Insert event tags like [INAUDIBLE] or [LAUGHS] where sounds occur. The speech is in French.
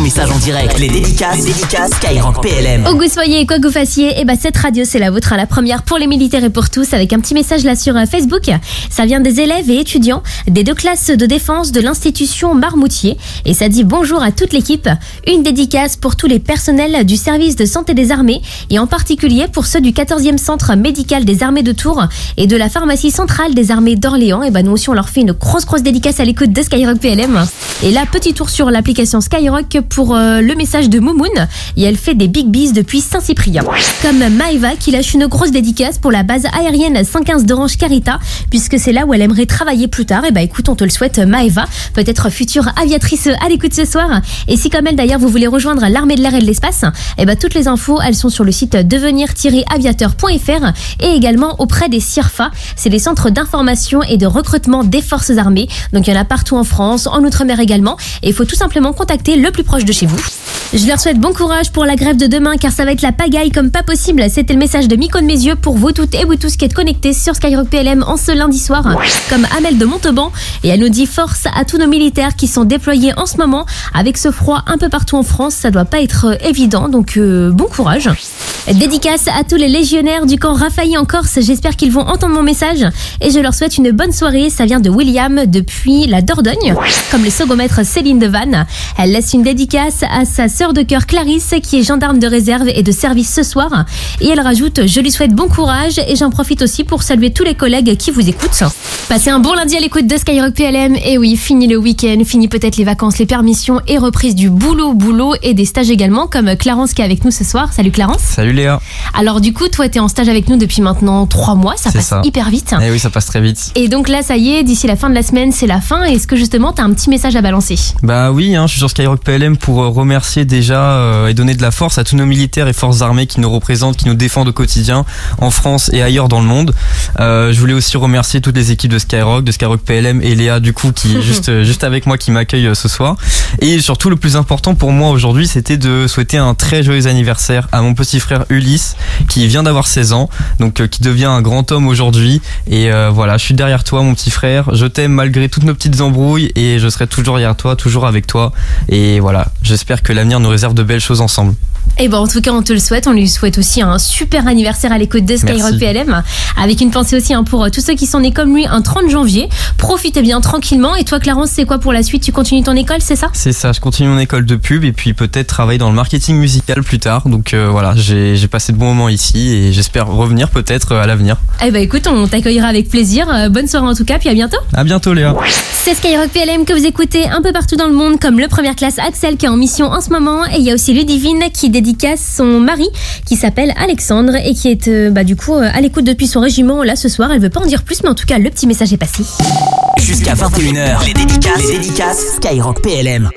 message en direct. Les dédicaces, les dédicaces Skyrock PLM. Que vous soyez quoi que vous fassiez, et bah cette radio c'est la vôtre, hein, la première pour les militaires et pour tous, avec un petit message là sur euh, Facebook. Ça vient des élèves et étudiants des deux classes de défense de l'institution Marmoutier, et ça dit bonjour à toute l'équipe. Une dédicace pour tous les personnels du service de santé des armées, et en particulier pour ceux du 14e centre médical des armées de Tours et de la pharmacie centrale des armées d'Orléans. Et bah nous aussi on leur fait une grosse grosse dédicace à l'écoute de Skyrock PLM. Et là petit tour sur l'application Skyrock pour euh, le message de Moumoun et elle fait des big bees depuis Saint-Cyprien. Comme Maeva qui lâche une grosse dédicace pour la base aérienne 115 d'Orange Carita puisque c'est là où elle aimerait travailler plus tard. Et bah écoute, on te le souhaite Maeva, peut-être future aviatrice à l'écoute ce soir. Et si comme elle d'ailleurs vous voulez rejoindre l'armée de l'air et de l'espace, et bah toutes les infos elles sont sur le site devenir-aviateur.fr et également auprès des CIRFA, c'est les centres d'information et de recrutement des forces armées. Donc il y en a partout en France, en Outre-mer également et il faut tout simplement contacter le plus proche de chez vous. Je leur souhaite bon courage pour la grève de demain car ça va être la pagaille comme pas possible. C'était le message de Miko de mes yeux pour vous toutes et vous tous qui êtes connectés sur Skyrock PLM en ce lundi soir. Comme Amel de Montauban et elle nous dit force à tous nos militaires qui sont déployés en ce moment avec ce froid un peu partout en France. Ça doit pas être évident donc euh, bon courage. Dédicace à tous les légionnaires du camp Raphaël en Corse. J'espère qu'ils vont entendre mon message et je leur souhaite une bonne soirée. Ça vient de William depuis la Dordogne. Comme le secomètre Céline de Vannes. Elle laisse une dédicace à sa sœur de cœur Clarisse qui est gendarme de réserve et de service ce soir. Et elle rajoute Je lui souhaite bon courage et j'en profite aussi pour saluer tous les collègues qui vous écoutent. Passez un bon lundi à l'écoute de Skyrock PLM. Et oui, fini le week-end, fini peut-être les vacances, les permissions et reprise du boulot, boulot et des stages également comme Clarence qui est avec nous ce soir. Salut Clarence. Salut Léa. Alors du coup, toi, tu es en stage avec nous depuis maintenant trois mois. Ça passe ça. hyper vite. Eh oui, ça passe très vite. Et donc là, ça y est, d'ici la fin de la semaine, c'est la fin. Est-ce que justement, tu as un petit message à balancer? Bah oui, hein, je suis sur Skyrock PLM pour euh, remercier déjà euh, et donner de la force à tous nos militaires et forces armées qui nous représentent, qui nous défendent au quotidien en France et ailleurs dans le monde. Euh, je voulais aussi remercier toutes les équipes de Skyrock, de Skyrock PLM et Léa du coup qui est [LAUGHS] juste juste avec moi qui m'accueille ce soir. Et surtout le plus important pour moi aujourd'hui, c'était de souhaiter un très joyeux anniversaire à mon petit frère Ulysse qui vient d'avoir 16 ans, donc qui devient un grand homme aujourd'hui. Et euh, voilà, je suis derrière toi, mon petit frère. Je t'aime malgré toutes nos petites embrouilles et je serai toujours derrière toi, toujours avec toi. Et voilà, j'espère que l'avenir nous réserve de belles choses ensemble. Et bon, en tout cas, on te le souhaite. On lui souhaite aussi un super anniversaire à l'écoute de Skyrock. PLM. Avec une pensée aussi hein, pour euh, tous ceux qui sont nés comme lui un 30 janvier. Profitez bien tranquillement. Et toi, Clarence, c'est quoi pour la suite? Tu continues ton école, c'est ça? C'est ça, je continue mon école de pub et puis peut-être travailler dans le marketing musical plus tard. Donc euh, voilà, j'ai passé de bons moments ici et j'espère revenir peut-être euh, à l'avenir. Eh ben écoute, on t'accueillera avec plaisir. Bonne soirée en tout cas, puis à bientôt. À bientôt Léa. C'est Skyrock PLM que vous écoutez un peu partout dans le monde, comme le première classe Axel qui est en mission en ce moment. Et il y a aussi Ludivine qui dédicace son mari qui s'appelle Alexandre et qui est euh, bah, du coup euh, à l'écoute depuis son régiment là ce soir. Elle veut pas en dire plus, mais en tout cas, le petit message est passé. Jusqu'à 21h, les dédicaces, les dédicaces Skyrock PLM.